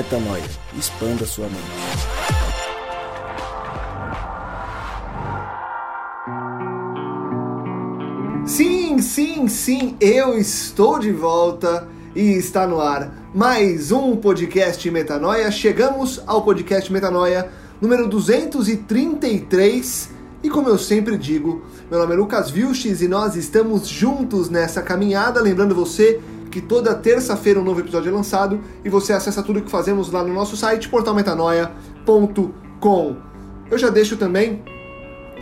Metanoia. Expanda sua mente. Sim, sim, sim, eu estou de volta e está no ar mais um podcast Metanoia. Chegamos ao podcast Metanoia número 233 e como eu sempre digo, meu nome é Lucas Vilches e nós estamos juntos nessa caminhada. Lembrando você que toda terça-feira um novo episódio é lançado e você acessa tudo que fazemos lá no nosso site portalmetanoia.com. Eu já deixo também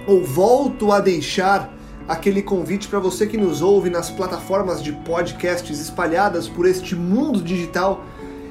ou volto a deixar aquele convite para você que nos ouve nas plataformas de podcasts espalhadas por este mundo digital.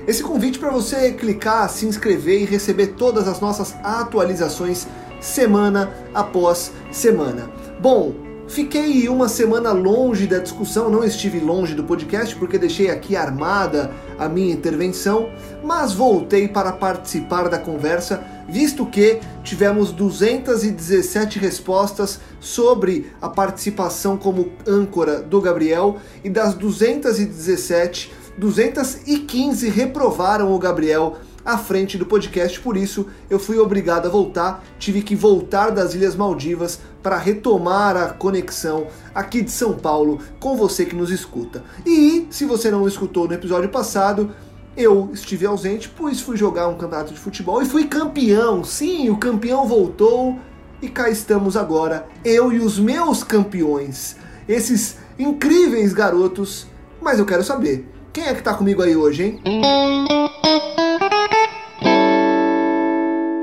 Esse convite para você clicar, se inscrever e receber todas as nossas atualizações semana após semana. Bom, fiquei uma semana longe da discussão, não estive longe do podcast porque deixei aqui armada a minha intervenção, mas voltei para participar da conversa visto que tivemos 217 respostas sobre a participação como âncora do Gabriel e das 217, 215 reprovaram o Gabriel à frente do podcast, por isso eu fui obrigado a voltar, tive que voltar das Ilhas Maldivas para retomar a conexão aqui de São Paulo com você que nos escuta. E se você não escutou no episódio passado, eu estive ausente, pois fui jogar um campeonato de futebol e fui campeão. Sim, o campeão voltou e cá estamos agora, eu e os meus campeões, esses incríveis garotos. Mas eu quero saber, quem é que tá comigo aí hoje, hein?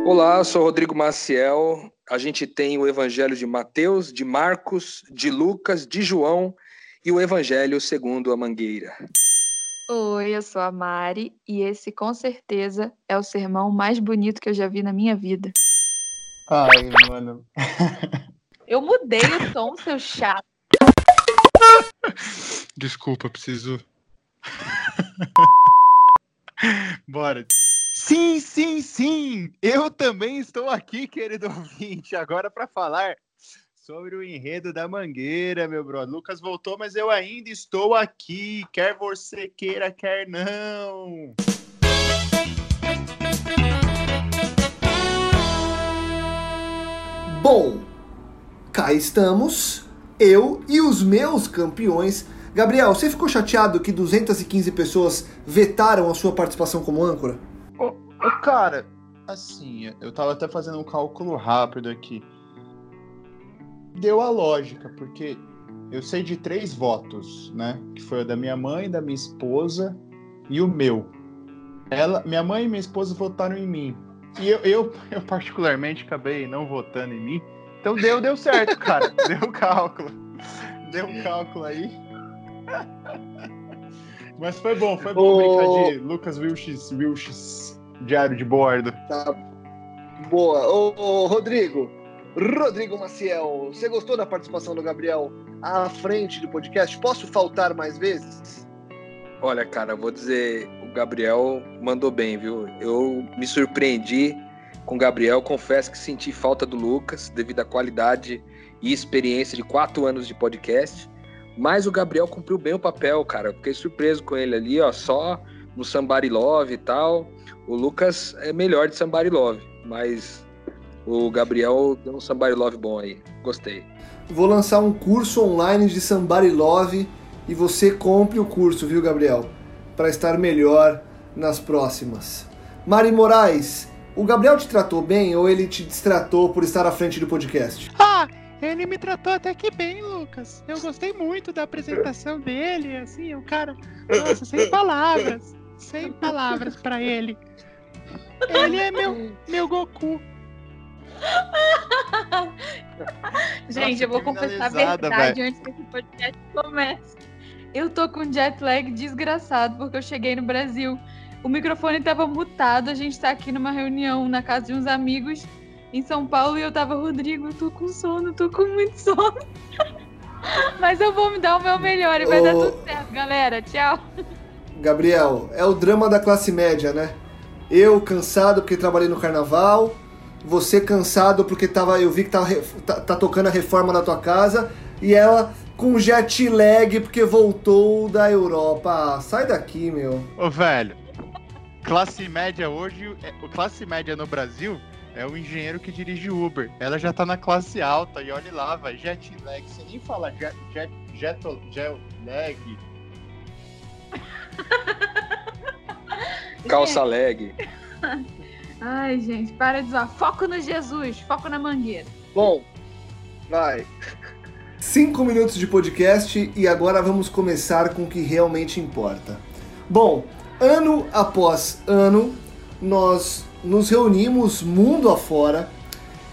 Olá, sou Rodrigo Maciel. A gente tem o Evangelho de Mateus, de Marcos, de Lucas, de João e o Evangelho segundo a Mangueira. Oi, eu sou a Mari e esse com certeza é o sermão mais bonito que eu já vi na minha vida. Ai, mano. Eu mudei o tom, seu chato. Desculpa, preciso. Bora. Sim, sim, sim! Eu também estou aqui, querido ouvinte, agora para falar sobre o enredo da Mangueira, meu brother. Lucas voltou, mas eu ainda estou aqui, quer você queira, quer não. Bom, cá estamos, eu e os meus campeões. Gabriel, você ficou chateado que 215 pessoas vetaram a sua participação como âncora? Cara, assim, eu tava até fazendo um cálculo rápido aqui deu a lógica, porque eu sei de três votos, né? Que foi o da minha mãe, da minha esposa e o meu. Ela, minha mãe e minha esposa votaram em mim. E eu, eu, eu particularmente acabei não votando em mim. Então deu, deu certo, cara. deu cálculo. Deu cálculo aí. Mas foi bom, foi bom brincar de Lucas Wilches, Wilches, diário de bordo. Tá. Boa. Ô, ô Rodrigo, Rodrigo Maciel, você gostou da participação do Gabriel à frente do podcast? Posso faltar mais vezes? Olha, cara, vou dizer, o Gabriel mandou bem, viu? Eu me surpreendi com o Gabriel, confesso que senti falta do Lucas devido à qualidade e experiência de quatro anos de podcast, mas o Gabriel cumpriu bem o papel, cara. Eu fiquei surpreso com ele ali, ó, só no Somebody Love e tal. O Lucas é melhor de Somebody Love, mas o Gabriel deu um Somebody Love bom aí. Gostei. Vou lançar um curso online de Somebody Love e você compre o curso, viu, Gabriel? Para estar melhor nas próximas. Mari Moraes, o Gabriel te tratou bem ou ele te distratou por estar à frente do podcast? Ah, ele me tratou até que bem, Lucas. Eu gostei muito da apresentação dele, assim, o cara, nossa, sem palavras, sem palavras para ele. Ele é meu meu Goku. Gente, Nossa, eu vou confessar a verdade véio. antes que esse podcast comece. Eu tô com jet lag desgraçado porque eu cheguei no Brasil. O microfone tava mutado, a gente tá aqui numa reunião na casa de uns amigos em São Paulo e eu tava, Rodrigo, eu tô com sono, tô com muito sono. Mas eu vou me dar o meu melhor e vai Ô- dar tudo certo, galera. Tchau. Gabriel, é o drama da classe média, né? Eu cansado porque trabalhei no carnaval, você cansado porque tava, eu vi que tá, tá, tá tocando a reforma na tua casa, e ela com jet lag porque voltou da Europa. Sai daqui, meu. Ô, velho, classe média hoje, é, classe média no Brasil é o engenheiro que dirige Uber. Ela já tá na classe alta e olha lá, vai, jet lag. Você nem fala jet, jet, jet, jet lag. Calça leg. Ai, gente, para de zoar. Foco no Jesus, foco na mangueira. Bom, vai. Cinco minutos de podcast e agora vamos começar com o que realmente importa. Bom, ano após ano, nós nos reunimos mundo afora,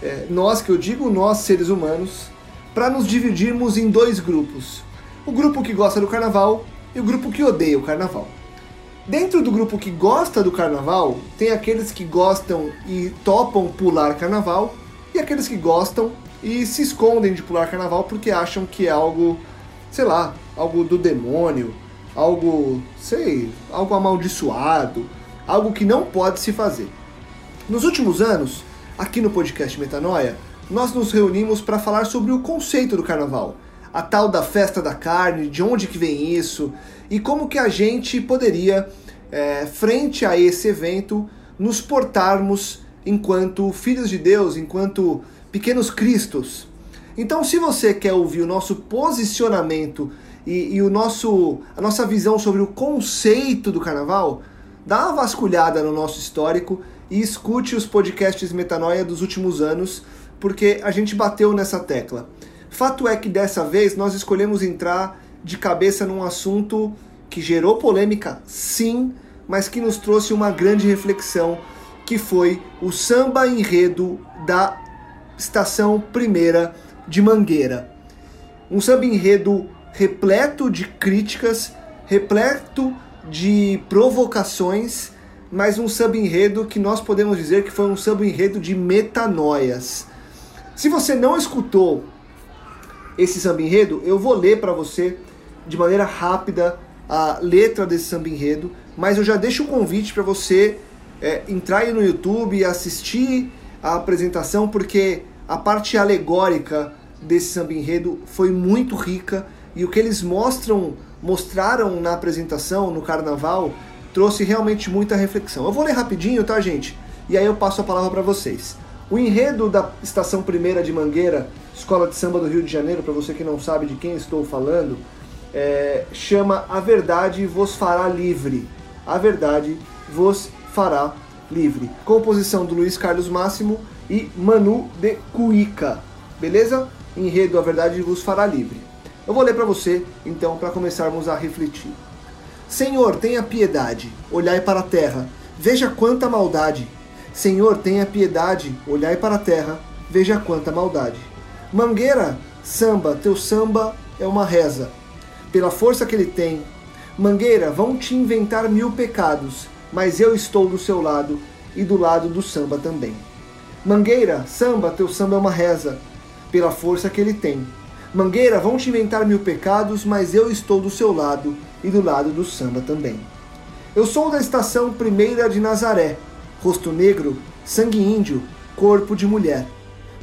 é, nós que eu digo nós seres humanos, para nos dividirmos em dois grupos. O grupo que gosta do carnaval e o grupo que odeia o carnaval. Dentro do grupo que gosta do carnaval, tem aqueles que gostam e topam pular carnaval e aqueles que gostam e se escondem de pular carnaval porque acham que é algo, sei lá, algo do demônio, algo, sei, algo amaldiçoado, algo que não pode se fazer. Nos últimos anos, aqui no podcast Metanoia, nós nos reunimos para falar sobre o conceito do carnaval, a tal da festa da carne, de onde que vem isso e como que a gente poderia, é, frente a esse evento, nos portarmos enquanto filhos de Deus, enquanto pequenos cristos. Então, se você quer ouvir o nosso posicionamento e, e, o nosso, a nossa visão sobre o conceito do carnaval, dá uma vasculhada no nosso histórico e escute os podcasts Metanoia dos últimos anos, porque a gente bateu nessa tecla. Fato é que dessa vez nós escolhemos entrar de cabeça num assunto que gerou polêmica, sim, mas que nos trouxe uma grande reflexão, que foi o samba enredo da estação primeira de Mangueira. Um samba enredo repleto de críticas, repleto de provocações, mas um samba enredo que nós podemos dizer que foi um samba enredo de metanoias. Se você não escutou esse samba enredo, eu vou ler para você de maneira rápida a letra desse samba enredo, mas eu já deixo o um convite para você é, entrar aí no YouTube e assistir a apresentação, porque a parte alegórica desse samba enredo foi muito rica e o que eles mostram, mostraram na apresentação, no carnaval, trouxe realmente muita reflexão. Eu vou ler rapidinho, tá, gente? E aí eu passo a palavra para vocês. O enredo da Estação Primeira de Mangueira, Escola de Samba do Rio de Janeiro, para você que não sabe de quem estou falando, é, chama A Verdade Vos Fará Livre. A Verdade Vos Fará Livre. Composição do Luiz Carlos Máximo e Manu de Cuica. Beleza? Enredo A Verdade Vos Fará Livre. Eu vou ler para você, então, para começarmos a refletir. Senhor, tenha piedade, olhai para a terra, veja quanta maldade. Senhor, tenha piedade, olhai para a terra, veja quanta maldade. Mangueira, samba, teu samba é uma reza pela força que ele tem. Mangueira, vão te inventar mil pecados, mas eu estou do seu lado e do lado do samba também. Mangueira, samba, teu samba é uma reza, pela força que ele tem. Mangueira, vão te inventar mil pecados, mas eu estou do seu lado e do lado do samba também. Eu sou da estação primeira de Nazaré, rosto negro, sangue índio, corpo de mulher.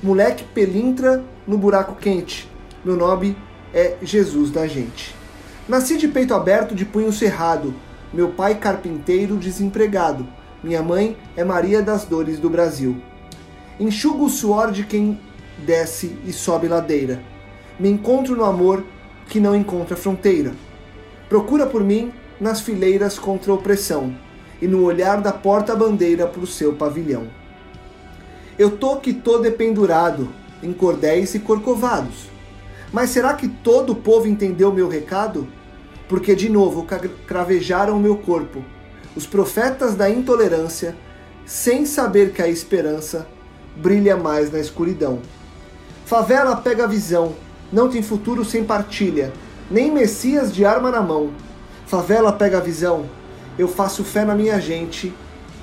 Moleque pelintra no buraco quente, meu nome é Jesus da gente. Nasci de peito aberto, de punho cerrado. Meu pai carpinteiro desempregado. Minha mãe é Maria das Dores do Brasil. Enxugo o suor de quem desce e sobe ladeira. Me encontro no amor que não encontra fronteira. Procura por mim nas fileiras contra a opressão e no olhar da porta-bandeira para o seu pavilhão. Eu tô que tô dependurado em cordéis e corcovados. Mas será que todo o povo entendeu meu recado? porque de novo cravejaram meu corpo, os profetas da intolerância, sem saber que a esperança brilha mais na escuridão. Favela pega a visão, não tem futuro sem partilha, nem Messias de arma na mão. Favela pega a visão, eu faço fé na minha gente,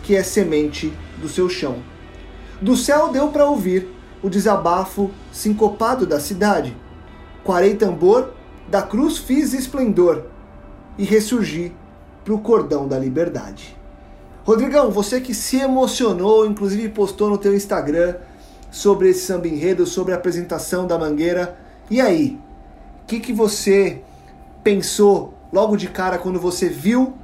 que é semente do seu chão. Do céu deu para ouvir o desabafo sincopado da cidade. Quarei tambor, da cruz fiz esplendor e ressurgir para o cordão da liberdade. Rodrigão, você que se emocionou, inclusive postou no teu Instagram sobre esse samba enredo, sobre a apresentação da Mangueira. E aí, o que, que você pensou logo de cara quando você viu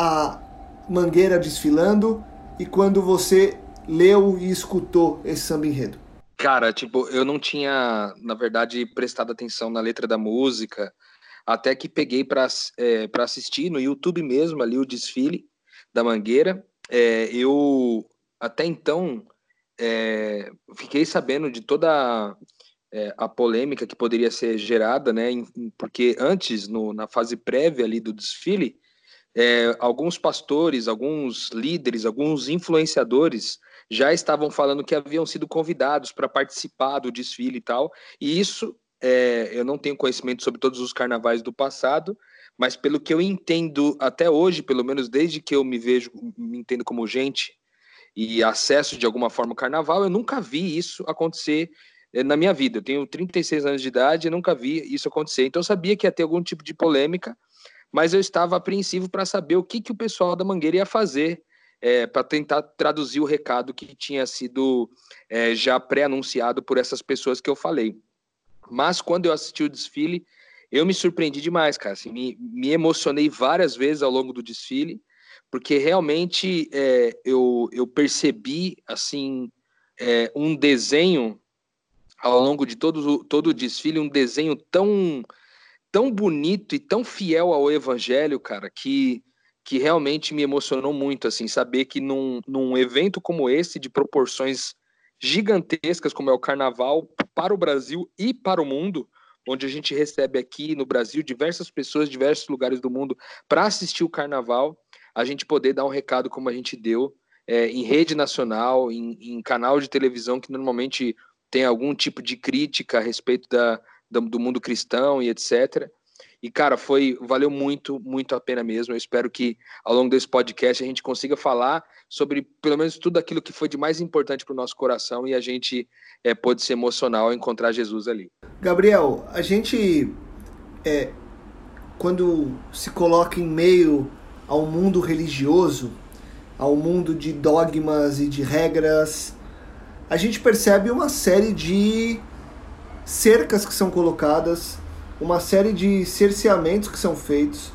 a Mangueira desfilando e quando você leu e escutou esse samba enredo? Cara, tipo, eu não tinha, na verdade, prestado atenção na letra da música, até que peguei para é, assistir no YouTube mesmo ali o desfile da Mangueira. É, eu até então é, fiquei sabendo de toda é, a polêmica que poderia ser gerada, né? Porque antes, no, na fase prévia ali do desfile, é, alguns pastores, alguns líderes, alguns influenciadores já estavam falando que haviam sido convidados para participar do desfile e tal. E isso, é, eu não tenho conhecimento sobre todos os carnavais do passado, mas pelo que eu entendo até hoje, pelo menos desde que eu me vejo, me entendo como gente e acesso de alguma forma ao carnaval, eu nunca vi isso acontecer é, na minha vida. Eu tenho 36 anos de idade e nunca vi isso acontecer. Então eu sabia que ia ter algum tipo de polêmica, mas eu estava apreensivo para saber o que, que o pessoal da Mangueira ia fazer é, para tentar traduzir o recado que tinha sido é, já pré-anunciado por essas pessoas que eu falei. Mas quando eu assisti o desfile, eu me surpreendi demais, cara. Assim, me, me emocionei várias vezes ao longo do desfile, porque realmente é, eu, eu percebi assim é, um desenho ao longo de todo, todo o desfile, um desenho tão tão bonito e tão fiel ao evangelho, cara, que que realmente me emocionou muito, assim, saber que num, num evento como esse, de proporções gigantescas, como é o Carnaval, para o Brasil e para o mundo, onde a gente recebe aqui no Brasil diversas pessoas de diversos lugares do mundo para assistir o Carnaval, a gente poder dar um recado como a gente deu é, em rede nacional, em, em, canal de televisão que normalmente tem algum tipo de crítica a respeito da, do mundo cristão e etc. E, cara, foi valeu muito, muito a pena mesmo. Eu espero que ao longo desse podcast a gente consiga falar sobre pelo menos tudo aquilo que foi de mais importante para o nosso coração e a gente é, pôde se emocionar ao encontrar Jesus ali. Gabriel, a gente é, quando se coloca em meio ao mundo religioso, ao mundo de dogmas e de regras, a gente percebe uma série de cercas que são colocadas uma série de cerceamentos que são feitos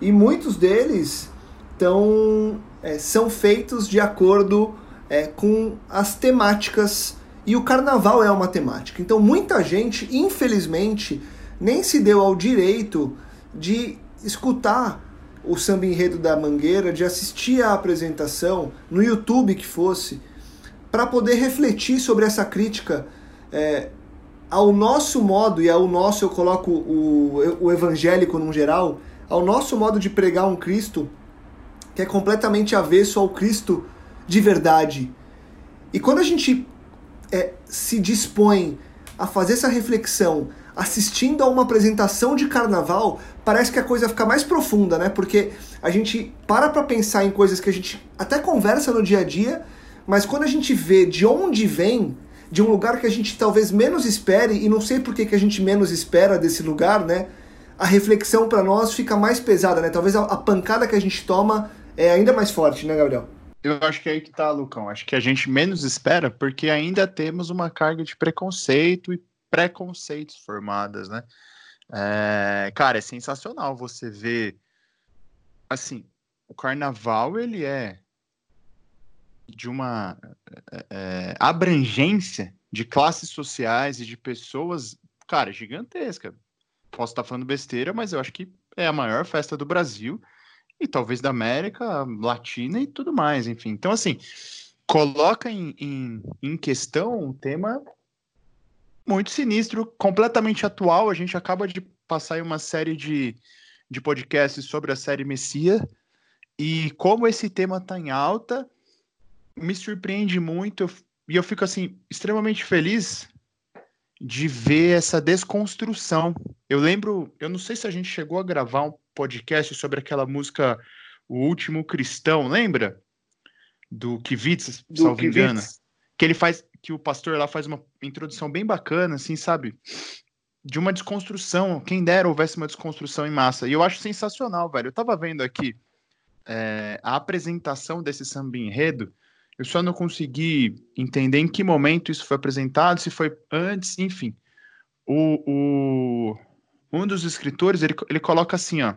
e muitos deles tão, é, são feitos de acordo é, com as temáticas e o carnaval é uma temática. Então muita gente, infelizmente, nem se deu ao direito de escutar o samba enredo da Mangueira, de assistir à apresentação no YouTube que fosse, para poder refletir sobre essa crítica é, ao nosso modo, e ao nosso eu coloco o, o evangélico num geral, ao nosso modo de pregar um Cristo que é completamente avesso ao Cristo de verdade. E quando a gente é, se dispõe a fazer essa reflexão assistindo a uma apresentação de carnaval, parece que a coisa fica mais profunda, né? Porque a gente para para pensar em coisas que a gente até conversa no dia a dia, mas quando a gente vê de onde vem, de um lugar que a gente talvez menos espere, e não sei por que, que a gente menos espera desse lugar, né? A reflexão para nós fica mais pesada, né? Talvez a, a, pancada que a gente toma é ainda mais forte, né, Gabriel? Eu acho que é aí que tá, Lucão. Acho que a gente menos espera porque ainda temos uma carga de preconceito e preconceitos formadas, né? É, cara, é sensacional você ver. Assim, o carnaval ele é de uma é, é, abrangência de classes sociais e de pessoas, cara, gigantesca. Posso estar falando besteira, mas eu acho que é a maior festa do Brasil e talvez da América Latina e tudo mais, enfim. Então, assim, coloca em, em, em questão um tema muito sinistro, completamente atual. A gente acaba de passar aí uma série de, de podcasts sobre a série Messia e como esse tema está em alta me surpreende muito eu, e eu fico assim extremamente feliz de ver essa desconstrução. Eu lembro, eu não sei se a gente chegou a gravar um podcast sobre aquela música O Último Cristão, lembra? Do Kivitz, Do salvo Kivitz. engano. Que ele faz, que o pastor lá faz uma introdução bem bacana, assim, sabe? De uma desconstrução. Quem dera houvesse uma desconstrução em massa. E eu acho sensacional, velho. Eu tava vendo aqui é, a apresentação desse samba enredo eu só não consegui entender em que momento isso foi apresentado, se foi antes, enfim. O, o um dos escritores, ele, ele coloca assim, ó,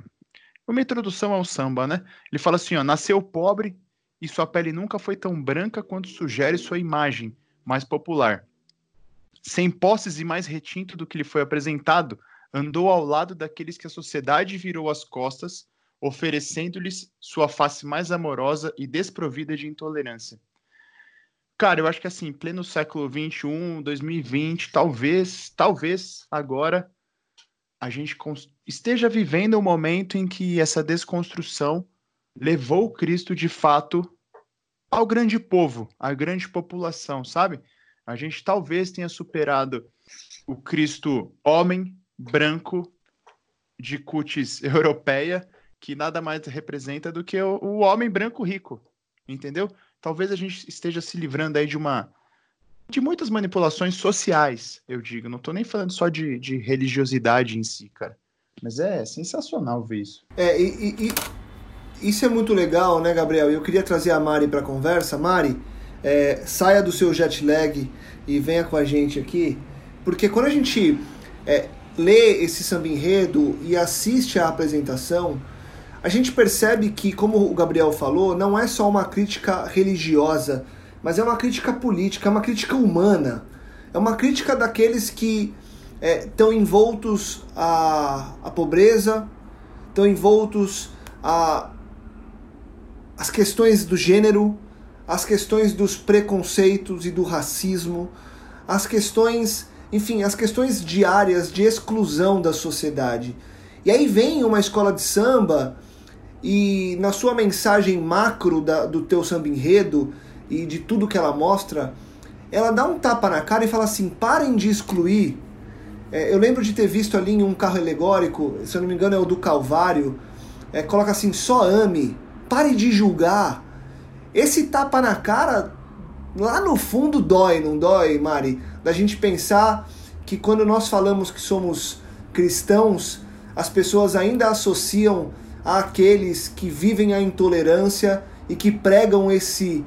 uma introdução ao samba, né? Ele fala assim, ó, nasceu pobre e sua pele nunca foi tão branca quanto sugere sua imagem mais popular. Sem posses e mais retinto do que lhe foi apresentado, andou ao lado daqueles que a sociedade virou as costas, oferecendo-lhes sua face mais amorosa e desprovida de intolerância. Cara, eu acho que assim, pleno século 21, 2020, talvez, talvez agora a gente esteja vivendo um momento em que essa desconstrução levou Cristo de fato ao grande povo, à grande população, sabe? A gente talvez tenha superado o Cristo homem, branco, de cutis europeia, que nada mais representa do que o, o homem branco rico, entendeu? Talvez a gente esteja se livrando aí de uma de muitas manipulações sociais, eu digo. Não estou nem falando só de, de, religiosidade em si, cara. Mas é sensacional ver isso. É, e, e, e isso é muito legal, né, Gabriel? Eu queria trazer a Mari para a conversa. Mari, é, saia do seu jet lag e venha com a gente aqui, porque quando a gente é, lê esse samba enredo e assiste à apresentação, a gente percebe que, como o Gabriel falou, não é só uma crítica religiosa mas é uma crítica política, é uma crítica humana, é uma crítica daqueles que estão é, envoltos à, à pobreza, estão envoltos a as questões do gênero, as questões dos preconceitos e do racismo, as questões, enfim, as questões diárias de exclusão da sociedade. E aí vem uma escola de samba e na sua mensagem macro da, do teu samba enredo, e de tudo que ela mostra, ela dá um tapa na cara e fala assim: parem de excluir. É, eu lembro de ter visto ali em um carro alegórico, se eu não me engano é o do Calvário, é, coloca assim: só ame, pare de julgar. Esse tapa na cara, lá no fundo dói, não dói, Mari? Da gente pensar que quando nós falamos que somos cristãos, as pessoas ainda associam àqueles que vivem a intolerância e que pregam esse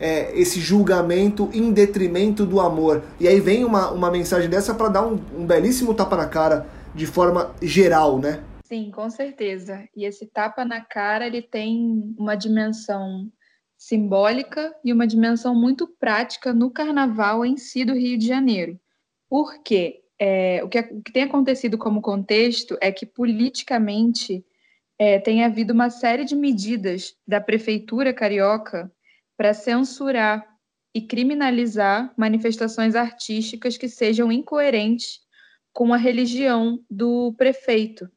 é, esse julgamento em detrimento do amor. E aí vem uma, uma mensagem dessa para dar um, um belíssimo tapa na cara de forma geral, né? Sim, com certeza. E esse tapa na cara ele tem uma dimensão simbólica e uma dimensão muito prática no carnaval em si do Rio de Janeiro. Por quê? É, o, que, o, que, tem acontecido como contexto é que politicamente é, tem havido uma série de medidas da prefeitura carioca para censurar e criminalizar manifestações artísticas que sejam incoerentes com a religião do prefeito.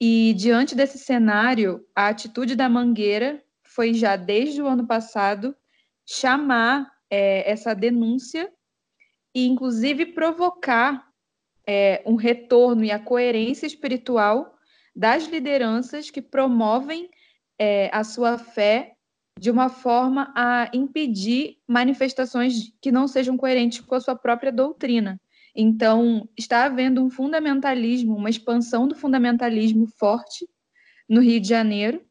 E diante desse cenário, a atitude da Mangueira foi já desde o ano passado chamar é, essa denúncia e, inclusive, provocar é, um retorno e a coerência espiritual das lideranças que promovem é, a sua fé de uma forma a impedir manifestações que não sejam coerentes com a sua própria doutrina. Então, está havendo um fundamentalismo, uma expansão do fundamentalismo forte no Rio de Janeiro,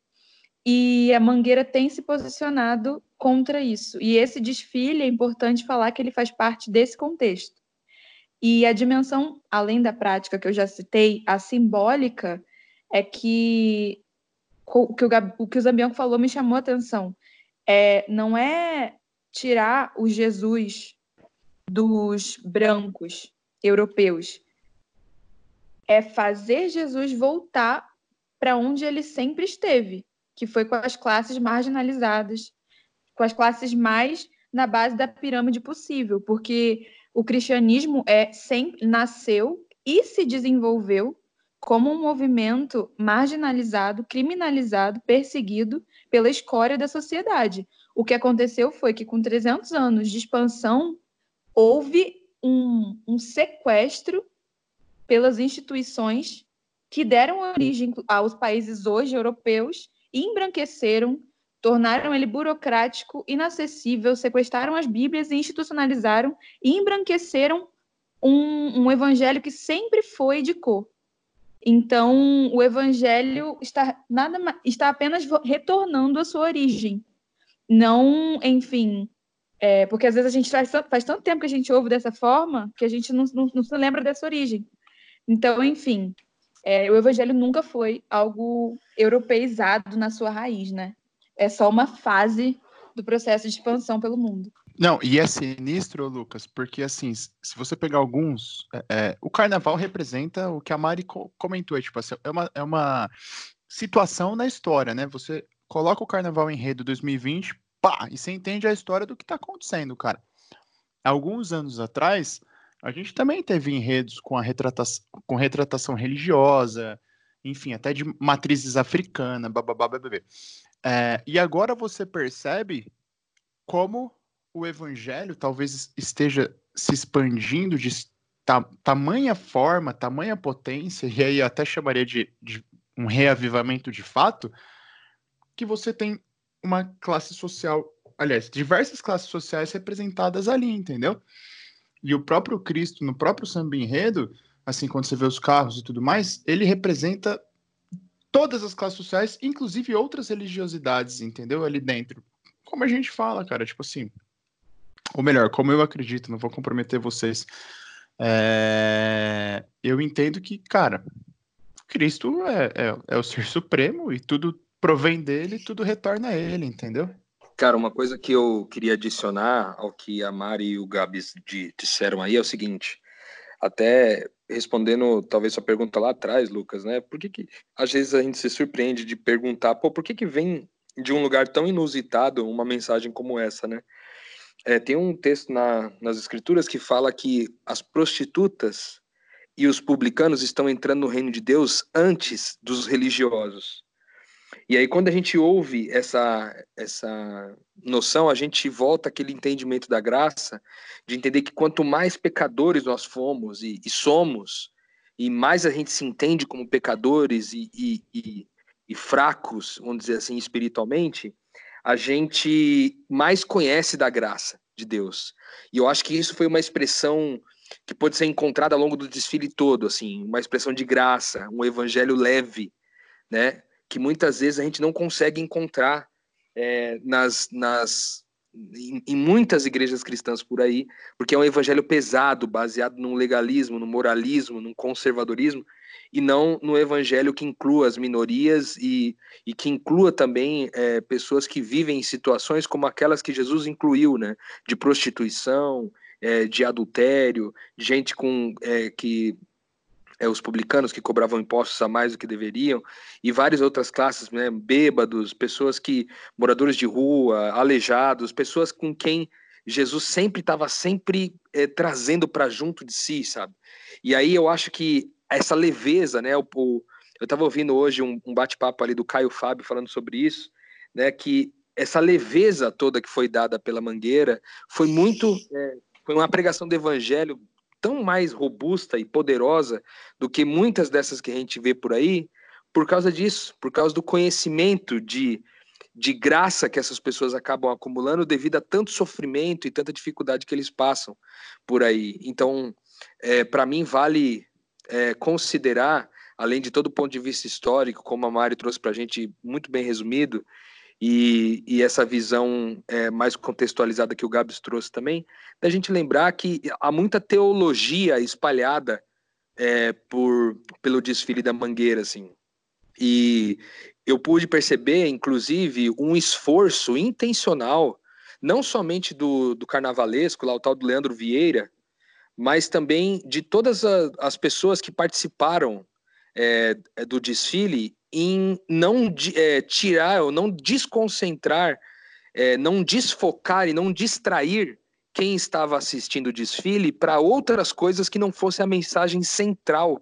e a Mangueira tem se posicionado contra isso. E esse desfile é importante falar que ele faz parte desse contexto. E a dimensão, além da prática que eu já citei, a simbólica, é que o que o, o, que o Zambianco falou me chamou a atenção. É, não é tirar o Jesus dos brancos europeus, é fazer Jesus voltar para onde ele sempre esteve, que foi com as classes marginalizadas, com as classes mais na base da pirâmide possível, porque o cristianismo é sempre nasceu e se desenvolveu como um movimento marginalizado, criminalizado, perseguido pela escória da sociedade. O que aconteceu foi que, com 300 anos de expansão, houve um, um sequestro pelas instituições que deram origem aos países hoje europeus embranqueceram, tornaram ele burocrático, inacessível, sequestraram as Bíblias e institucionalizaram e embranqueceram um, um evangelho que sempre foi de cor. Então, o evangelho está, nada, está apenas retornando à sua origem. Não, enfim, é, porque às vezes a gente faz, faz, tanto tempo que a gente ouve dessa forma que a gente não, não, não se lembra dessa origem. Então, enfim, é, o evangelho nunca foi algo europeizado na sua raiz, né? É só uma fase do processo de expansão pelo mundo. Não, e é sinistro, Lucas, porque assim, se você pegar alguns, é, é, o carnaval representa o que a Mari co comentou, é, tipo, assim, é, uma, é uma situação na história, né? Você coloca o carnaval em rede 2020, pá, e você entende a história do que tá acontecendo, cara. Alguns anos atrás, a gente também teve enredos com a retratação, com retratação religiosa, enfim, até de matrizes africanas, bababá, bababá. É, e agora você percebe como o evangelho talvez esteja se expandindo de ta tamanha forma, tamanha potência, e aí até chamaria de, de um reavivamento de fato, que você tem uma classe social, aliás, diversas classes sociais representadas ali, entendeu? E o próprio Cristo, no próprio samba enredo, assim, quando você vê os carros e tudo mais, ele representa todas as classes sociais, inclusive outras religiosidades, entendeu? Ali dentro. Como a gente fala, cara, tipo assim, ou melhor, como eu acredito, não vou comprometer vocês. É, eu entendo que, cara, Cristo é, é, é, o ser supremo e tudo provém dele, tudo retorna a ele, entendeu? Cara, uma coisa que eu queria adicionar ao que a Mari e o Gabs disseram aí é o seguinte, até respondendo talvez sua pergunta lá atrás, Lucas, né? Por que, que às vezes a gente se surpreende de perguntar, pô, por que, que vem de um lugar tão inusitado uma mensagem como essa, né? É, tem um texto na, nas escrituras que fala que as prostitutas e os publicanos estão entrando no reino de Deus antes dos religiosos. E aí, quando a gente ouve essa, essa noção, a gente volta àquele entendimento da graça, de entender que quanto mais pecadores nós fomos e, e somos, e mais a gente se entende como pecadores e, e, e fracos, vamos dizer assim, espiritualmente, a gente mais conhece da graça de Deus. E eu acho que isso foi uma expressão que pode ser encontrada ao longo do desfile todo, assim, uma expressão de graça, um evangelho leve, né? Que muitas vezes a gente não consegue encontrar é, nas, nas em, em, muitas igrejas cristãs por aí, porque é um evangelho pesado, baseado num legalismo, no moralismo, num conservadorismo, e não no evangelho que inclua as minorias e, e que inclua também é, pessoas que vivem em situações como aquelas que Jesus incluiu, né? De prostituição, é, de adultério, gente com é, que é, os publicanos que cobravam impostos a mais do que deveriam, e várias outras classes, né, bêbados, pessoas que, moradores de rua, aleijados, pessoas com quem Jesus sempre estava sempre é, trazendo para junto de si, sabe? E aí eu acho que essa leveza, né? O, o eu estava ouvindo hoje um, um bate-papo ali do Caio Fábio falando sobre isso, né? Que essa leveza toda que foi dada pela Mangueira foi muito, é, foi uma pregação do Evangelho tão mais robusta e poderosa do que muitas dessas que a gente vê por aí, por causa disso, por causa do conhecimento de, de graça que essas pessoas acabam acumulando devido a tanto sofrimento e tanta dificuldade que eles passam por aí. Então, é, para mim, vale é, considerar, além de todo o ponto de vista histórico, como a Mari trouxe para a gente muito bem resumido, e, e essa visão é, mais contextualizada que o Gabs trouxe também, da gente lembrar que há muita teologia espalhada é, por, pelo desfile da Mangueira, assim. E eu pude perceber, inclusive, um esforço intencional, não somente do, do carnavalesco, lá o tal do Leandro Vieira, mas também de todas as pessoas que participaram é do desfile em não é, tirar ou não desconcentrar, é, não desfocar e não distrair quem estava assistindo o desfile para outras coisas que não fosse a mensagem central,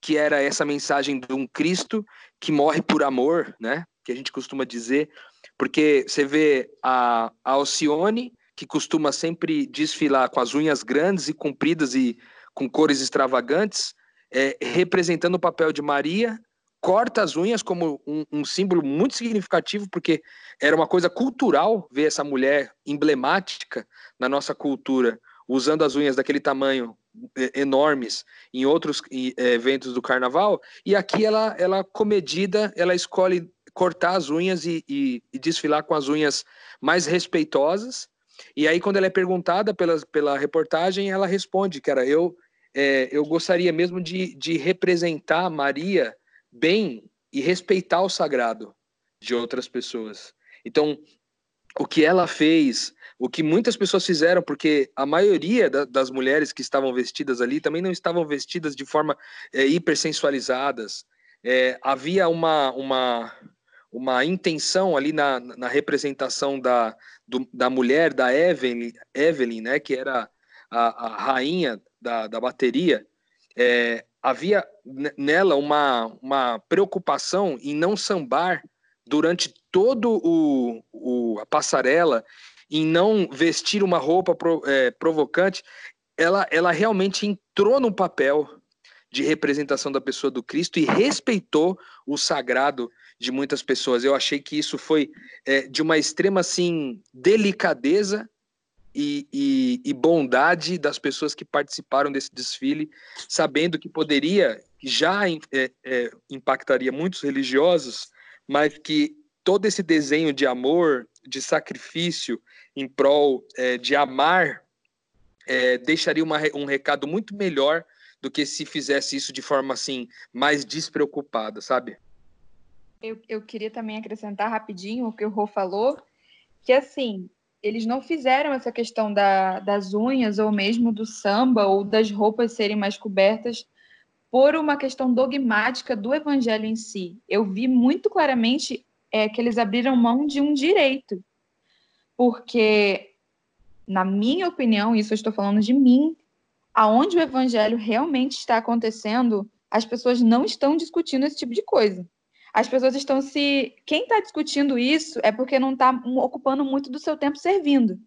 que era essa mensagem de um Cristo que morre por amor, né? Que a gente costuma dizer, porque você vê a, a Alcione que costuma sempre desfilar com as unhas grandes e compridas e com cores extravagantes, é, representando o papel de Maria, corta as unhas como um, um, símbolo muito significativo, porque era uma coisa cultural ver essa mulher emblemática na nossa cultura, usando as unhas daquele tamanho é, enormes em outros é, eventos do carnaval, e aqui ela, ela comedida, ela escolhe cortar as unhas e, e, e desfilar com as unhas mais respeitosas, e aí, quando ela é perguntada pela, pela reportagem, ela responde, cara, eu é, eu gostaria mesmo de, de representar Maria bem e respeitar o sagrado de outras pessoas. Então, o que ela fez, o que muitas pessoas fizeram, porque a maioria da, das mulheres que estavam vestidas ali também não estavam vestidas de forma é, hipersensualizadas. É, havia uma, uma, uma intenção ali na, na representação da, do, da mulher, da Evelyn, Evelyn né, que era a, a rainha da, da bateria, é, havia nela uma, uma preocupação em não sambar durante todo o, o a passarela, em não vestir uma roupa pro, é, provocante. Ela, ela realmente entrou no papel de representação da pessoa do Cristo e respeitou o sagrado de muitas pessoas. Eu achei que isso foi é, de uma extrema assim delicadeza e, e, e, bondade das pessoas que participaram desse desfile, sabendo que poderia, já é, é, impactaria muitos religiosos, mas que todo esse desenho de amor, de sacrifício em prol é, de amar, é, deixaria uma, um recado muito melhor do que se fizesse isso de forma assim mais despreocupada, sabe? Eu, eu queria também acrescentar rapidinho o que o Rô falou, que assim, eles não fizeram essa questão da, das unhas ou mesmo do samba ou das roupas serem mais cobertas por uma questão dogmática do evangelho em si. Eu vi muito claramente é, que eles abriram mão de um direito, porque, na minha opinião, isso eu estou falando de mim, aonde o evangelho realmente está acontecendo, as pessoas não estão discutindo esse tipo de coisa as pessoas estão se. Quem está discutindo isso é porque não está ocupando muito do seu tempo servindo.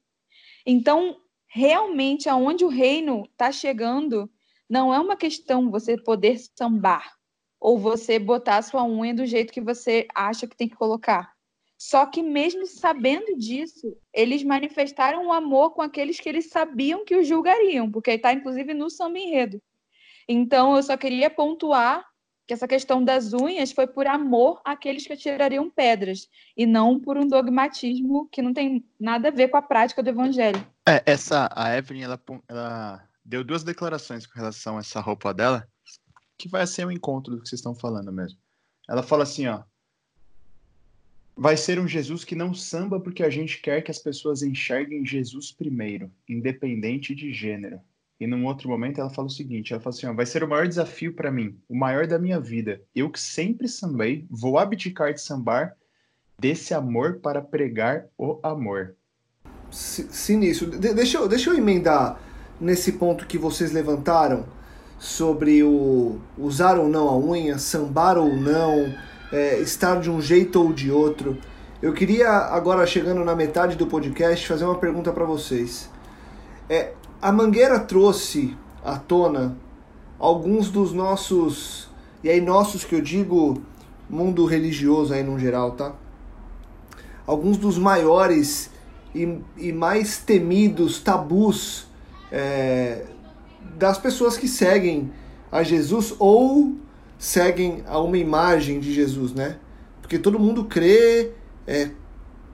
Então, realmente, aonde o reino está chegando, não é uma questão você poder sambar ou você botar a sua unha do jeito que você acha que tem que colocar. Só que, mesmo sabendo disso, eles manifestaram o um amor com aqueles que eles sabiam que o julgariam, porque está, inclusive, no samba enredo. Então, eu só queria pontuar que essa questão das unhas foi por amor àqueles que atirariam pedras e não por um dogmatismo que não tem nada a ver com a prática do evangelho. É, essa a Evelyn ela, ela deu duas declarações com relação a essa roupa dela, que vai ser um encontro do que vocês estão falando mesmo. Ela fala assim, ó, vai ser um Jesus que não samba porque a gente quer que as pessoas enxerguem Jesus primeiro, independente de gênero. E num outro momento ela fala o seguinte: ela fala assim, ó, vai ser o maior desafio para mim, o maior da minha vida. Eu que sempre sambei, vou abdicar de sambar desse amor para pregar o amor. Sinistro. De deixa, eu, deixa eu emendar nesse ponto que vocês levantaram sobre o usar ou não a unha, sambar ou não, é, estar de um jeito ou de outro. Eu queria agora chegando na metade do podcast fazer uma pergunta para vocês. É, a Mangueira trouxe à tona alguns dos nossos, e aí nossos que eu digo mundo religioso aí no geral, tá? Alguns dos maiores e, e mais temidos tabus é, das pessoas que seguem a Jesus ou seguem a uma imagem de Jesus, né? Porque todo mundo crê é,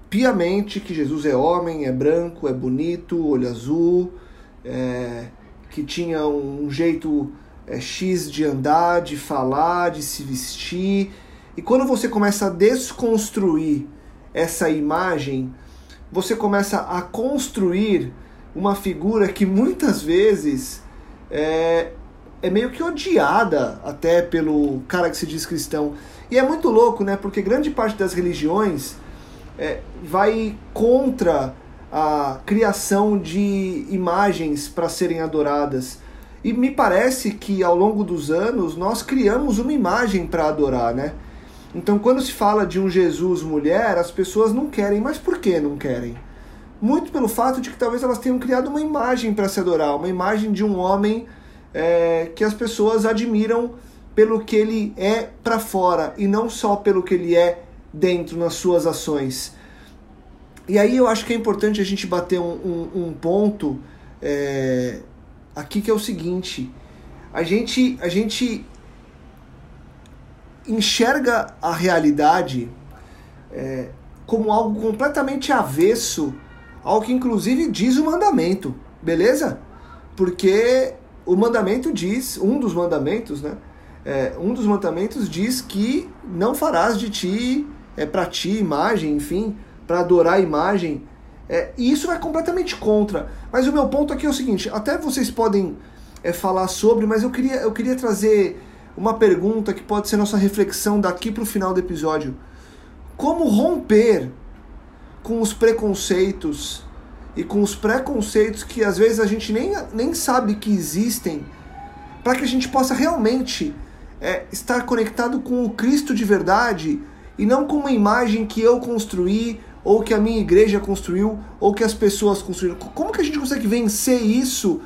piamente que Jesus é homem, é branco, é bonito, olho azul, é, que tinha um jeito é, X de andar, de falar, de se vestir. E quando você começa a desconstruir essa imagem, você começa a construir uma figura que muitas vezes é, é meio que odiada até pelo cara que se diz cristão. E é muito louco, né? Porque grande parte das religiões é, vai contra a criação de imagens para serem adoradas. E me parece que ao longo dos anos nós criamos uma imagem para adorar, né? Então quando se fala de um Jesus mulher, as pessoas não querem, mas por que não querem? Muito pelo fato de que talvez elas tenham criado uma imagem para se adorar, uma imagem de um homem é, que as pessoas admiram pelo que ele é para fora e não só pelo que ele é dentro nas suas ações. E aí eu acho que é importante a gente bater um, um, um ponto é, aqui que é o seguinte: a gente, a gente enxerga a realidade é, como algo completamente avesso ao que inclusive diz o mandamento, beleza? Porque o mandamento diz, um dos mandamentos, né? É, um dos mandamentos diz que não farás de ti, é para ti imagem, enfim, para adorar a imagem. É, e isso vai completamente contra. Mas o meu ponto aqui é o seguinte: até vocês podem é, falar sobre, mas eu queria, eu queria trazer uma pergunta que pode ser nossa reflexão daqui para o final do episódio. Como romper com os preconceitos e com os preconceitos que às vezes a gente nem, nem sabe que existem, para que a gente possa realmente é, estar conectado com o Cristo de verdade e não com uma imagem que eu construí ou que a minha igreja construiu ou que as pessoas construíram. Como que a gente consegue vencer isso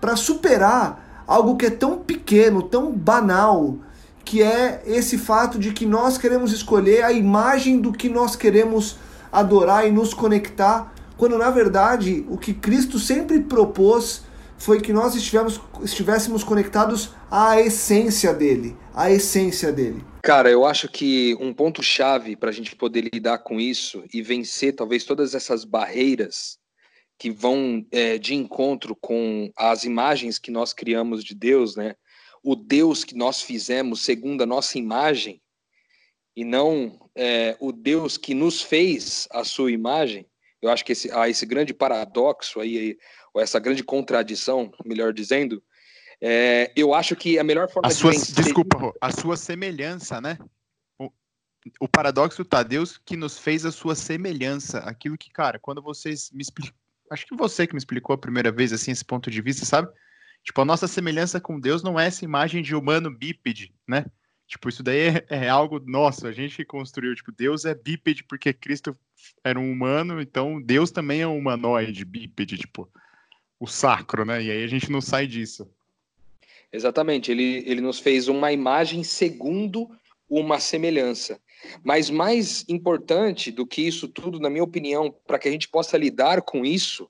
para superar algo que é tão pequeno, tão banal, que é esse fato de que nós queremos escolher a imagem do que nós queremos adorar e nos conectar quando na verdade o que Cristo sempre propôs foi que nós estivemos, estivéssemos conectados à essência dele, à essência dele. Cara, eu acho que um ponto chave para a gente poder lidar com isso e vencer talvez todas essas barreiras que vão é, de encontro com as imagens que nós criamos de Deus, né? O Deus que nós fizemos segundo a nossa imagem e não é, o Deus que nos fez a sua imagem. Eu acho que esse, há esse grande paradoxo aí, ou essa grande contradição, melhor dizendo. É, eu acho que a melhor forma a de sua, vencer... Desculpa, a sua semelhança, né? O, o paradoxo tá Deus que nos fez a sua semelhança. Aquilo que, cara, quando vocês me explicam, acho que você que me explicou a primeira vez assim esse ponto de vista, sabe? Tipo, a nossa semelhança com Deus não é essa imagem de humano bípede, né? Tipo, isso daí é, é, algo nosso, a gente que construiu. Tipo, Deus é bípede porque Cristo era um humano, então Deus também é um humanoide, bípede, tipo, o sacro, né? E aí a gente não sai disso. Exatamente, ele, ele nos fez uma imagem segundo uma semelhança. Mas mais importante do que isso tudo, na minha opinião, para que a gente possa lidar com isso,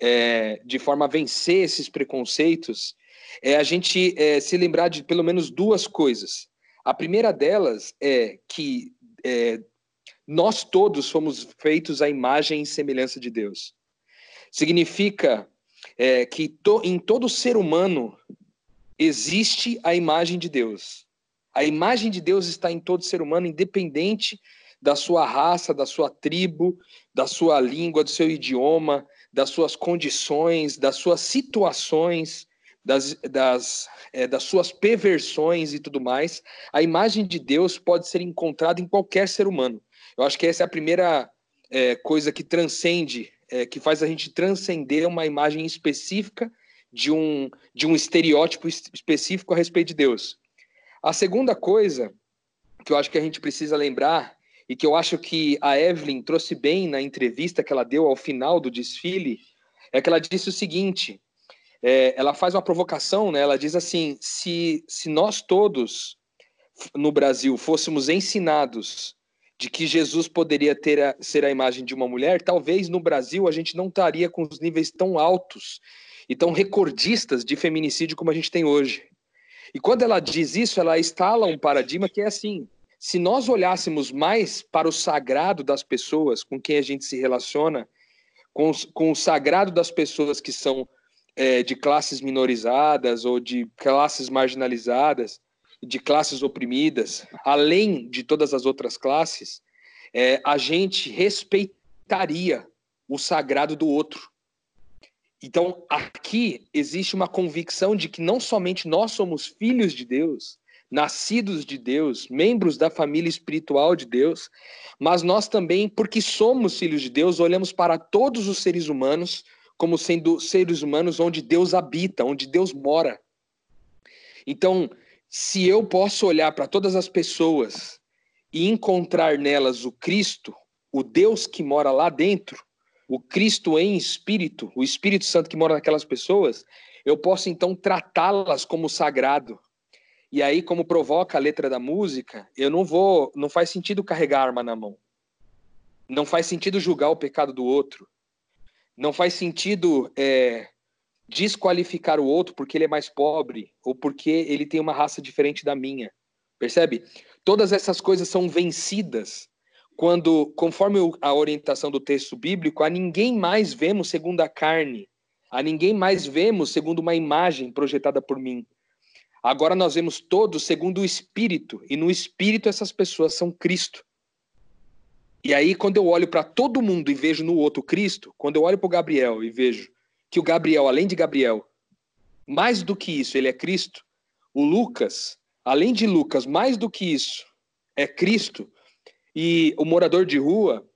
é, de forma a vencer esses preconceitos, é a gente é, se lembrar de pelo menos duas coisas. A primeira delas é que é, nós todos fomos feitos à imagem e semelhança de Deus. Significa é, que to, em todo ser humano existe a imagem de Deus. A imagem de Deus está em todo ser humano, independente da sua raça, da sua tribo, da sua língua, do seu idioma, das suas condições, das suas situações, das, das, é, das suas perversões e tudo mais, a imagem de Deus pode ser encontrada em qualquer ser humano. Eu acho que essa é a primeira é, coisa que transcende, é, que faz a gente transcender uma imagem específica de um, de um estereótipo específico a respeito de Deus. A segunda coisa que eu acho que a gente precisa lembrar e que eu acho que a Evelyn trouxe bem na entrevista que ela deu ao final do desfile é que ela disse o seguinte: é, ela faz uma provocação, né? Ela diz assim: se, se nós todos no Brasil fôssemos ensinados de que Jesus poderia ter a, ser a imagem de uma mulher, talvez no Brasil a gente não estaria com os níveis tão altos e tão recordistas de feminicídio como a gente tem hoje. E quando ela diz isso, ela instala um paradigma que é assim: se nós olhássemos mais para o sagrado das pessoas com quem a gente se relaciona, com, com o sagrado das pessoas que são é, de classes minorizadas ou de classes marginalizadas, de classes oprimidas, além de todas as outras classes, é, a gente respeitaria o sagrado do outro. Então, aqui existe uma convicção de que não somente nós somos filhos de Deus, nascidos de Deus, membros da família espiritual de Deus, mas nós também, porque somos filhos de Deus, olhamos para todos os seres humanos como sendo seres humanos onde Deus habita, onde Deus mora. Então, se eu posso olhar para todas as pessoas e encontrar nelas o Cristo, o Deus que mora lá dentro, o Cristo em espírito, o Espírito Santo que mora naquelas pessoas, eu posso então tratá-las como sagrado. E aí, como provoca a letra da música, eu não vou, não faz sentido carregar arma na mão. Não faz sentido julgar o pecado do outro. Não faz sentido é, desqualificar o outro porque ele é mais pobre ou porque ele tem uma raça diferente da minha. Percebe? Todas essas coisas são vencidas quando, conforme a orientação do texto bíblico, a ninguém mais vemos segundo a carne. A ninguém mais vemos segundo uma imagem projetada por mim. Agora nós vemos todos segundo o Espírito, e no Espírito essas pessoas são Cristo. E aí, quando eu olho para todo mundo e vejo no outro Cristo, quando eu olho para o Gabriel e vejo que o Gabriel, além de Gabriel, mais do que isso, ele é Cristo, o Lucas, além de Lucas, mais do que isso, é Cristo, e o morador de rua,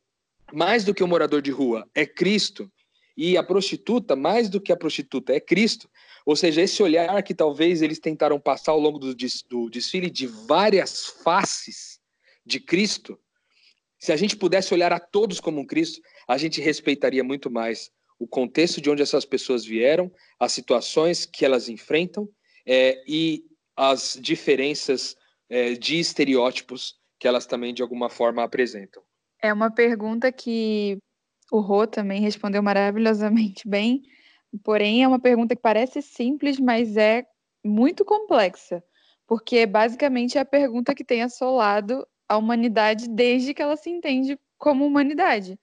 mais do que o morador de rua, é Cristo, e a prostituta, mais do que a prostituta, é Cristo. Ou seja, esse olhar que talvez eles tentaram passar ao longo do, desfile de várias faces de Cristo, se a gente pudesse olhar a todos como um Cristo, a gente respeitaria muito mais o contexto de onde essas pessoas vieram, as situações que elas enfrentam é, e as diferenças é, de estereótipos que elas também de alguma forma apresentam. É uma pergunta que o Rô também respondeu maravilhosamente bem, porém é uma pergunta que parece simples, mas é muito complexa, porque basicamente é a pergunta que tem assolado a humanidade desde que ela se entende como humanidade.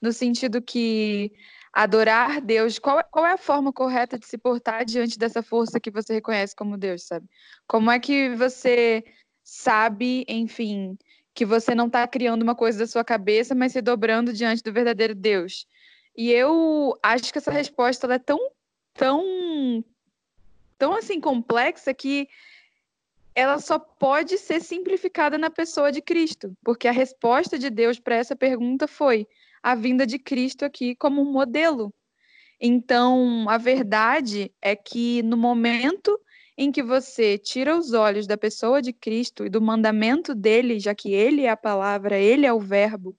No sentido que adorar Deus, qual, é, qual é a forma correta de se portar diante dessa força que você reconhece como Deus, sabe? Como é que você sabe, enfim, que você não está criando uma coisa da sua cabeça, mas se dobrando diante do verdadeiro Deus? E eu acho que essa resposta é tão, tão, tão assim complexa que ela só pode ser simplificada na pessoa de Cristo, porque a resposta de Deus para essa pergunta foi a vinda de Cristo aqui como um modelo. Então, a verdade é que no momento em que você tira os olhos da pessoa de Cristo e do mandamento dele, já que ele é a palavra, ele é o verbo,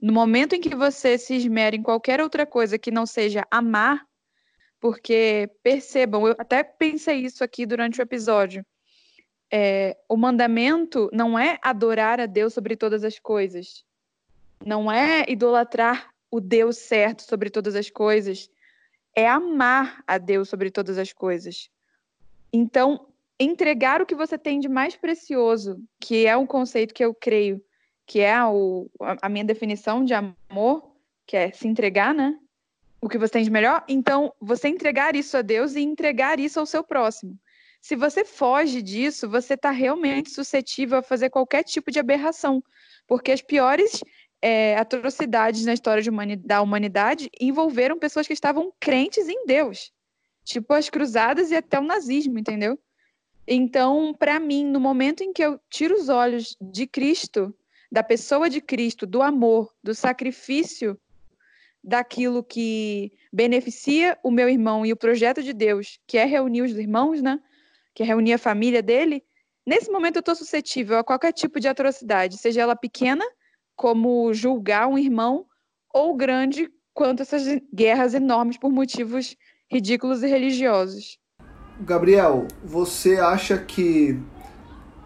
no momento em que você se esmera em qualquer outra coisa que não seja amar, porque percebam, eu até pensei isso aqui durante o episódio é, o mandamento não é adorar a Deus sobre todas as coisas, não é idolatrar o Deus certo sobre todas as coisas, é amar a Deus sobre todas as coisas. Então, entregar o que você tem de mais precioso, que é um conceito que eu creio, que é o, a minha definição de amor, que é se entregar, né? O que você tem de melhor. Então, você entregar isso a Deus e entregar isso ao seu próximo. Se você foge disso, você está realmente suscetível a fazer qualquer tipo de aberração, porque as piores é, atrocidades na história humani da humanidade envolveram pessoas que estavam crentes em Deus, tipo as cruzadas e até o nazismo, entendeu? Então, para mim, no momento em que eu tiro os olhos de Cristo, da pessoa de Cristo, do amor, do sacrifício, daquilo que beneficia o meu irmão e o projeto de Deus, que é reunir os irmãos, né? que reunia a família dele, nesse momento eu estou suscetível a qualquer tipo de atrocidade, seja ela pequena, como julgar um irmão, ou grande, quanto essas guerras enormes por motivos ridículos e religiosos. Gabriel, você acha que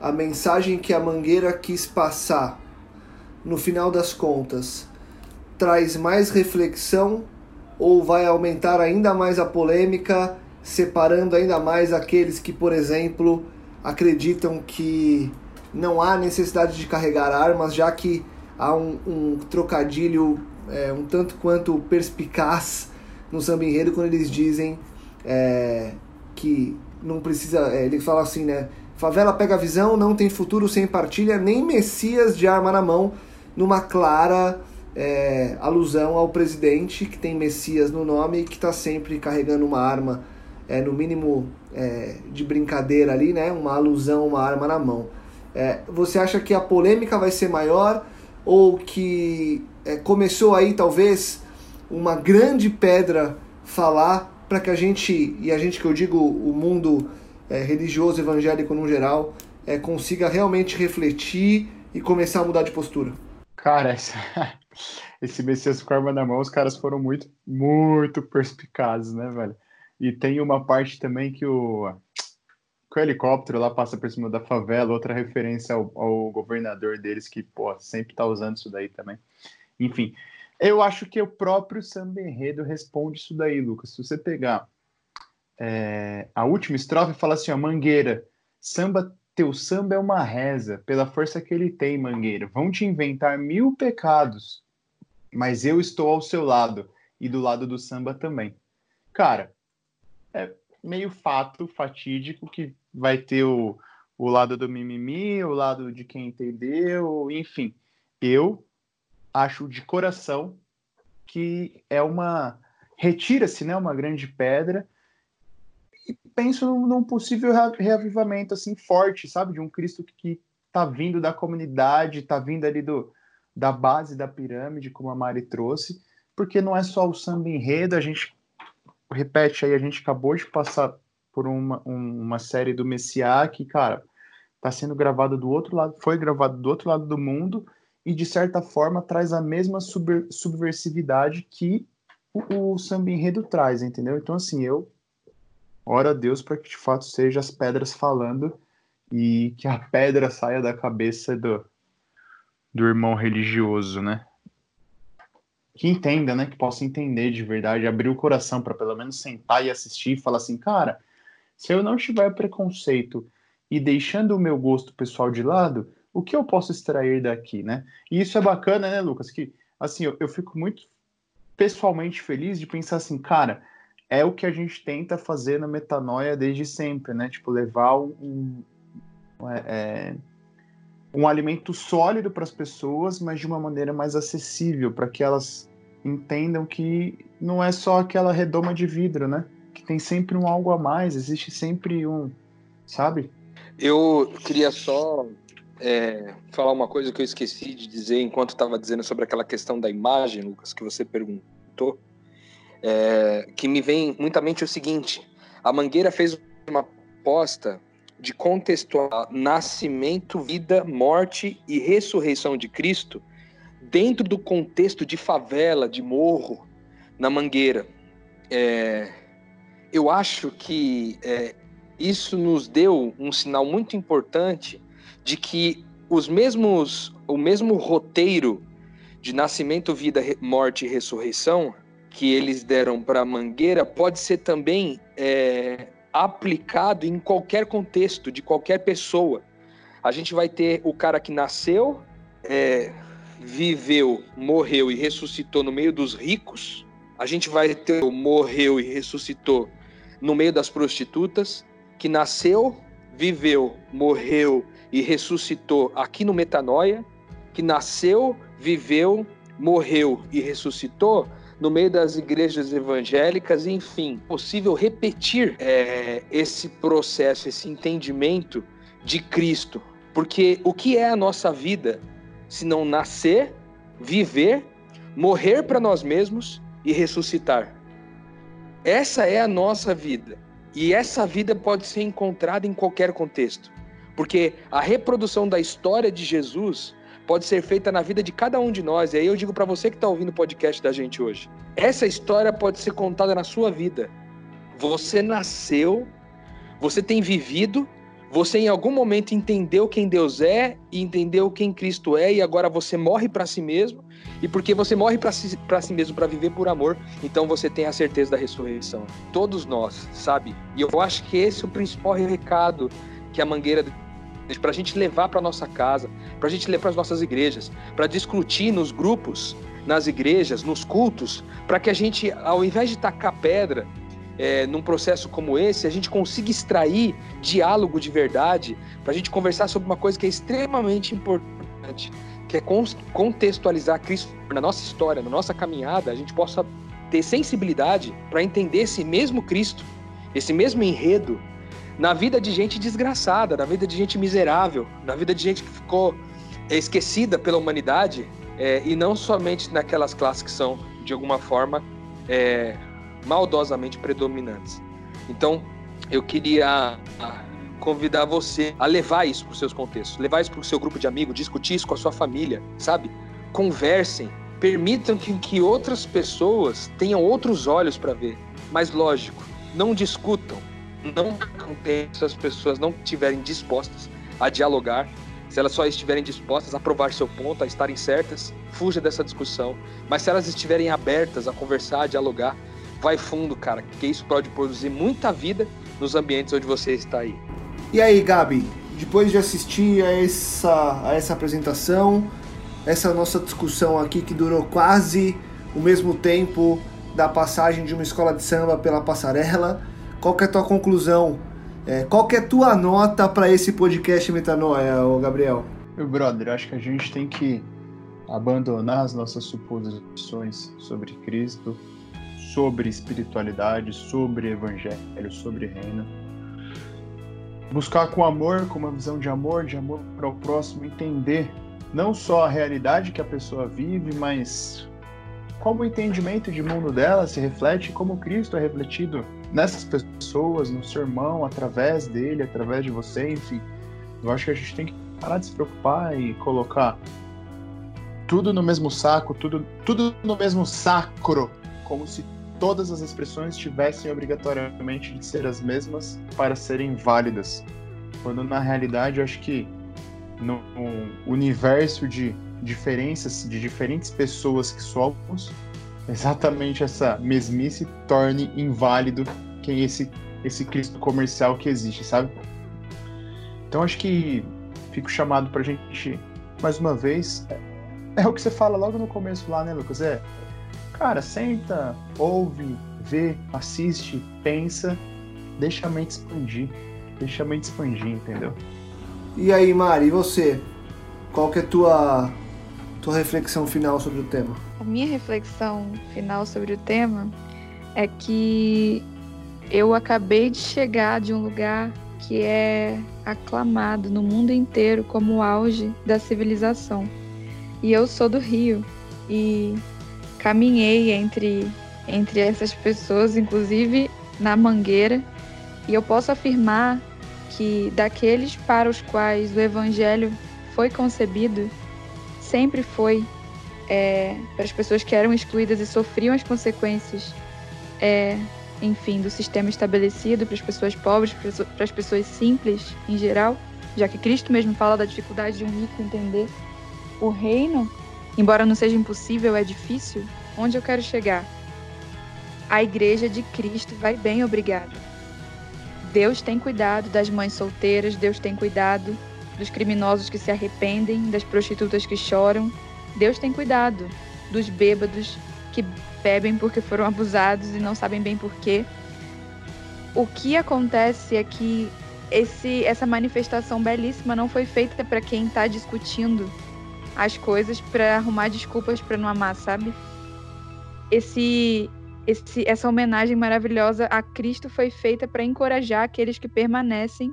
a mensagem que a Mangueira quis passar, no final das contas, traz mais reflexão ou vai aumentar ainda mais a polêmica separando ainda mais aqueles que, por exemplo, acreditam que não há necessidade de carregar armas, já que há um, um trocadilho é, um tanto quanto perspicaz no samba enredo quando eles dizem é, que não precisa. É, ele fala assim, né? Favela pega a visão, não tem futuro sem partilha, nem Messias de arma na mão, numa clara é, alusão ao presidente que tem Messias no nome e que está sempre carregando uma arma é, no mínimo é, de brincadeira ali, né? Uma alusão, uma arma na mão. É, você acha que a polêmica vai ser maior ou que é, começou aí talvez uma grande pedra falar para que a gente, e a gente que eu digo o mundo é, religioso evangélico no geral, é, consiga realmente refletir e começar a mudar de postura? Cara, essa, esse Messias com a arma na mão, os caras foram muito, muito perspicazes, né, velho? E tem uma parte também que o, que o helicóptero lá passa por cima da favela, outra referência ao, ao governador deles, que, pô, sempre tá usando isso daí também. Enfim, eu acho que o próprio samba enredo responde isso daí, Lucas. Se você pegar é, a última estrofe, fala assim, ó, Mangueira, samba, teu samba é uma reza, pela força que ele tem, Mangueira. Vão te inventar mil pecados, mas eu estou ao seu lado, e do lado do samba também. cara, é meio fato, fatídico, que vai ter o, o lado do mimimi, o lado de quem entendeu, enfim. Eu acho de coração que é uma. Retira-se né, uma grande pedra e penso num, possível reavivamento assim forte, sabe? De um Cristo que está vindo da comunidade, está vindo ali do, da base da pirâmide, como a Mari trouxe, porque não é só o samba enredo, a gente repete aí, a gente acabou de passar por uma, um, uma série do Messiá que, cara, está sendo gravado do outro lado, foi gravado do outro lado do mundo e de certa forma traz a mesma sub, subversividade que o, o samba enredo traz, entendeu? Então assim, eu oro a Deus para que de fato seja as pedras falando e que a pedra saia da cabeça do, do irmão religioso, né? Que entenda, né? Que possa entender de verdade, abrir o coração para pelo menos sentar e assistir e falar assim, cara, se eu não tiver preconceito e deixando o meu gosto pessoal de lado, o que eu posso extrair daqui, né? E isso é bacana, né, Lucas? Que, assim, eu, eu fico muito pessoalmente feliz de pensar assim, cara, é o que a gente tenta fazer na metanoia desde sempre, né? Tipo, levar um, é, é um alimento sólido para as pessoas, mas de uma maneira mais acessível, para que elas entendam que não é só aquela redoma de vidro, né? Que tem sempre um algo a mais, existe sempre um, sabe? Eu queria só é, falar uma coisa que eu esqueci de dizer enquanto estava dizendo sobre aquela questão da imagem, Lucas, que você perguntou, é, que me vem muita mente o seguinte: a Mangueira fez uma aposta de contextualizar nascimento, vida, morte e ressurreição de Cristo dentro do contexto de favela, de morro, na Mangueira. É, eu acho que é, isso nos deu um sinal muito importante de que os mesmos, o mesmo roteiro de nascimento, vida, morte e ressurreição que eles deram para a Mangueira pode ser também é, aplicado em qualquer contexto, de qualquer pessoa. A gente vai ter o cara que nasceu, é, viveu, morreu e ressuscitou no meio dos ricos. A gente vai ter o morreu e ressuscitou no meio das prostitutas que nasceu, viveu, morreu e ressuscitou aqui no Metanoia, que nasceu, viveu, morreu e ressuscitou no meio das igrejas evangélicas, enfim, possível repetir é, esse processo, esse entendimento de Cristo. Porque o que é a nossa vida se não nascer, viver, morrer para nós mesmos e ressuscitar? Essa é a nossa vida. E essa vida pode ser encontrada em qualquer contexto, porque a reprodução da história de Jesus pode ser feita na vida de cada um de nós. E aí eu digo para você que está ouvindo o podcast da gente hoje: essa história pode ser contada na sua vida. Você nasceu, você tem vivido, você em algum momento entendeu quem Deus é e entendeu quem Cristo é, e agora você morre para si mesmo. E porque você morre para si, si mesmo para viver por amor, então você tem a certeza da ressurreição. Todos nós, sabe? E eu acho que esse é o principal recado que a Mangueira para a gente levar para nossa casa, para a gente levar para as nossas igrejas, para discutir nos grupos, nas igrejas, nos cultos, para que a gente, ao invés de tacar pedra é, num processo como esse, a gente consiga extrair diálogo de verdade, para a gente conversar sobre uma coisa que é extremamente importante, que é contextualizar Cristo na nossa história, na nossa caminhada, a gente possa ter sensibilidade para entender esse mesmo Cristo, esse mesmo enredo na vida de gente desgraçada, na vida de gente miserável, na vida de gente que ficou é, esquecida pela humanidade é, e não somente naquelas classes que são, de alguma forma, é, maldosamente predominantes. Então, eu queria convidar você a levar isso para os seus contextos, levar isso para o seu grupo de amigos, discutir isso com a sua família, sabe? Conversem, permitam que, que outras pessoas tenham outros olhos para ver. Mas, lógico, não discutam, não se as pessoas não estiverem dispostas a dialogar, se elas só estiverem dispostas a provar seu ponto, a estarem certas, fuja dessa discussão. Mas se elas estiverem abertas a conversar, a dialogar, vai fundo, cara, que isso pode produzir muita vida nos ambientes onde você está aí. E aí, Gabi, depois de assistir a essa, a essa apresentação, essa nossa discussão aqui que durou quase o mesmo tempo da passagem de uma escola de samba pela passarela. Qual que é a tua conclusão? É, qual que é a tua nota para esse podcast Metanoia, Gabriel? Meu brother, acho que a gente tem que abandonar as nossas suposições sobre Cristo, sobre espiritualidade, sobre evangelho, sobre reino. Buscar com amor, com uma visão de amor, de amor para o próximo, entender não só a realidade que a pessoa vive, mas como o entendimento de mundo dela se reflete, como Cristo é refletido nessas pessoas, no seu irmão, através dele, através de você, enfim. Eu acho que a gente tem que parar de se preocupar e colocar tudo no mesmo saco, tudo, tudo no mesmo sacro, como se todas as expressões tivessem obrigatoriamente de ser as mesmas para serem válidas. Quando na realidade eu acho que no universo de diferenças de diferentes pessoas que somos, exatamente essa mesmice torne inválido quem esse esse Cristo comercial que existe, sabe? Então acho que fico chamado pra gente mais uma vez é, é o que você fala logo no começo lá, né, Lucas? É, cara, senta, ouve, vê, assiste, pensa, deixa a mente expandir, deixa a mente expandir, entendeu? E aí, Mari, e você? Qual que é a tua tua reflexão final sobre o tema? A minha reflexão final sobre o tema é que eu acabei de chegar de um lugar que é aclamado no mundo inteiro como o auge da civilização. E eu sou do Rio e caminhei entre entre essas pessoas, inclusive na Mangueira, e eu posso afirmar que daqueles para os quais o evangelho foi concebido, sempre foi é, para as pessoas que eram excluídas e sofriam as consequências, é, enfim, do sistema estabelecido, para as pessoas pobres, para as pessoas simples em geral, já que Cristo mesmo fala da dificuldade de um rico entender o reino, embora não seja impossível, é difícil. Onde eu quero chegar? A igreja de Cristo vai bem, obrigado. Deus tem cuidado das mães solteiras, Deus tem cuidado dos criminosos que se arrependem, das prostitutas que choram. Deus tem cuidado dos bêbados que bebem porque foram abusados e não sabem bem porquê. O que acontece é que esse, essa manifestação belíssima não foi feita para quem está discutindo as coisas para arrumar desculpas para não amar, sabe? Esse, esse, essa homenagem maravilhosa a Cristo foi feita para encorajar aqueles que permanecem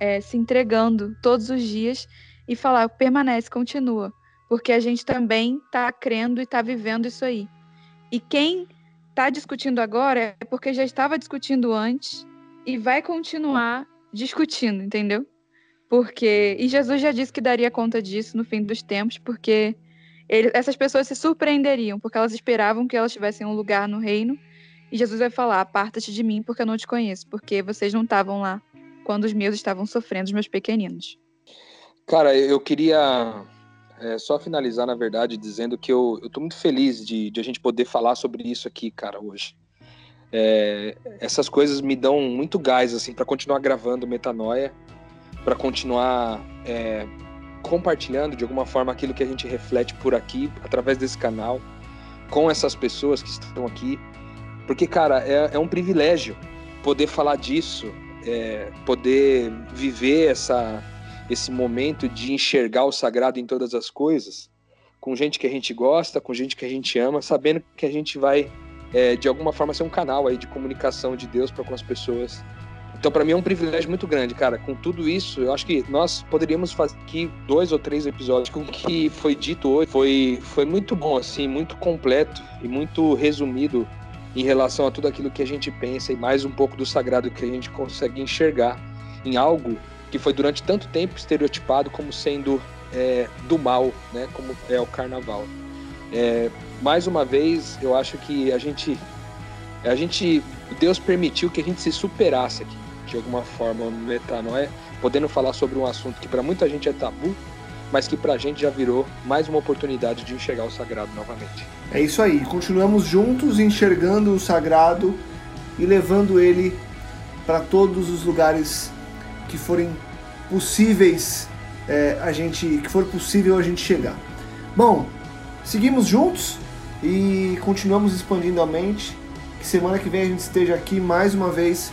é, se entregando todos os dias e falar: permanece, continua, porque a gente também está crendo e está vivendo isso aí. E quem está discutindo agora é porque já estava discutindo antes e vai continuar discutindo, entendeu? Porque e Jesus já disse que daria conta disso no fim dos tempos, porque ele, essas pessoas se surpreenderiam, porque elas esperavam que elas tivessem um lugar no reino. E Jesus vai falar: aparta-te de mim, porque eu não te conheço, porque vocês não estavam lá quando os meus estavam sofrendo, os meus pequeninos. Cara, eu queria é, só finalizar, na verdade, dizendo que eu, eu muito feliz de, de a gente poder falar sobre isso aqui, cara, hoje. É, essas coisas me dão muito gás, assim, para continuar gravando Metanoia, para continuar é, compartilhando de alguma forma aquilo que a gente reflete por aqui, através desse canal, com essas pessoas que estão aqui. Porque, cara, é, é um privilégio poder falar disso é, poder viver essa, esse momento de enxergar o sagrado em todas as coisas, com gente que a gente gosta, com gente que a gente ama, sabendo que a gente vai, é, de alguma forma, ser um canal aí de comunicação de Deus para com as pessoas. Então, para mim é um privilégio muito grande, cara. Com tudo isso, eu acho que nós poderíamos fazer aqui dois ou três episódios. Com o que foi dito hoje foi, foi muito bom, assim, muito completo e muito resumido em relação a tudo aquilo que a gente pensa e mais um pouco do sagrado que a gente consegue enxergar em algo que foi durante tanto tempo estereotipado como sendo é, do mal, né? Como é o carnaval. É, mais uma vez, eu acho que a gente, a gente, Deus permitiu que a gente se superasse aqui, de alguma forma, no metanoia, podendo falar sobre um assunto que para muita gente é tabu, mas que para a gente já virou mais uma oportunidade de enxergar o sagrado novamente. É isso aí, continuamos juntos enxergando o sagrado e levando ele para todos os lugares que forem possíveis é, a gente que for possível a gente chegar. Bom, seguimos juntos. e continuamos expandindo a mente. Que semana que vem a gente esteja aqui mais uma vez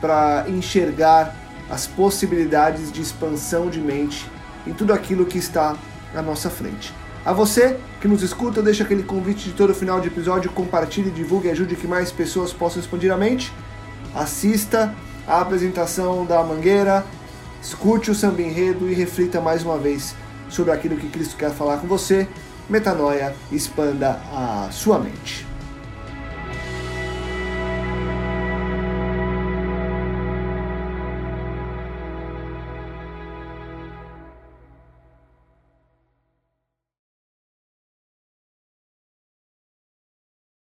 para enxergar as possibilidades de expansão de mente em tudo aquilo que está à nossa frente. A você que nos escuta, deixa aquele convite de todo final de episódio, compartilhe, divulgue ajude que mais pessoas possam expandir a mente. Assista a apresentação da Mangueira, escute o samba enredo e reflita mais uma vez sobre aquilo que Cristo quer falar com você. Metanoia, expanda a sua mente.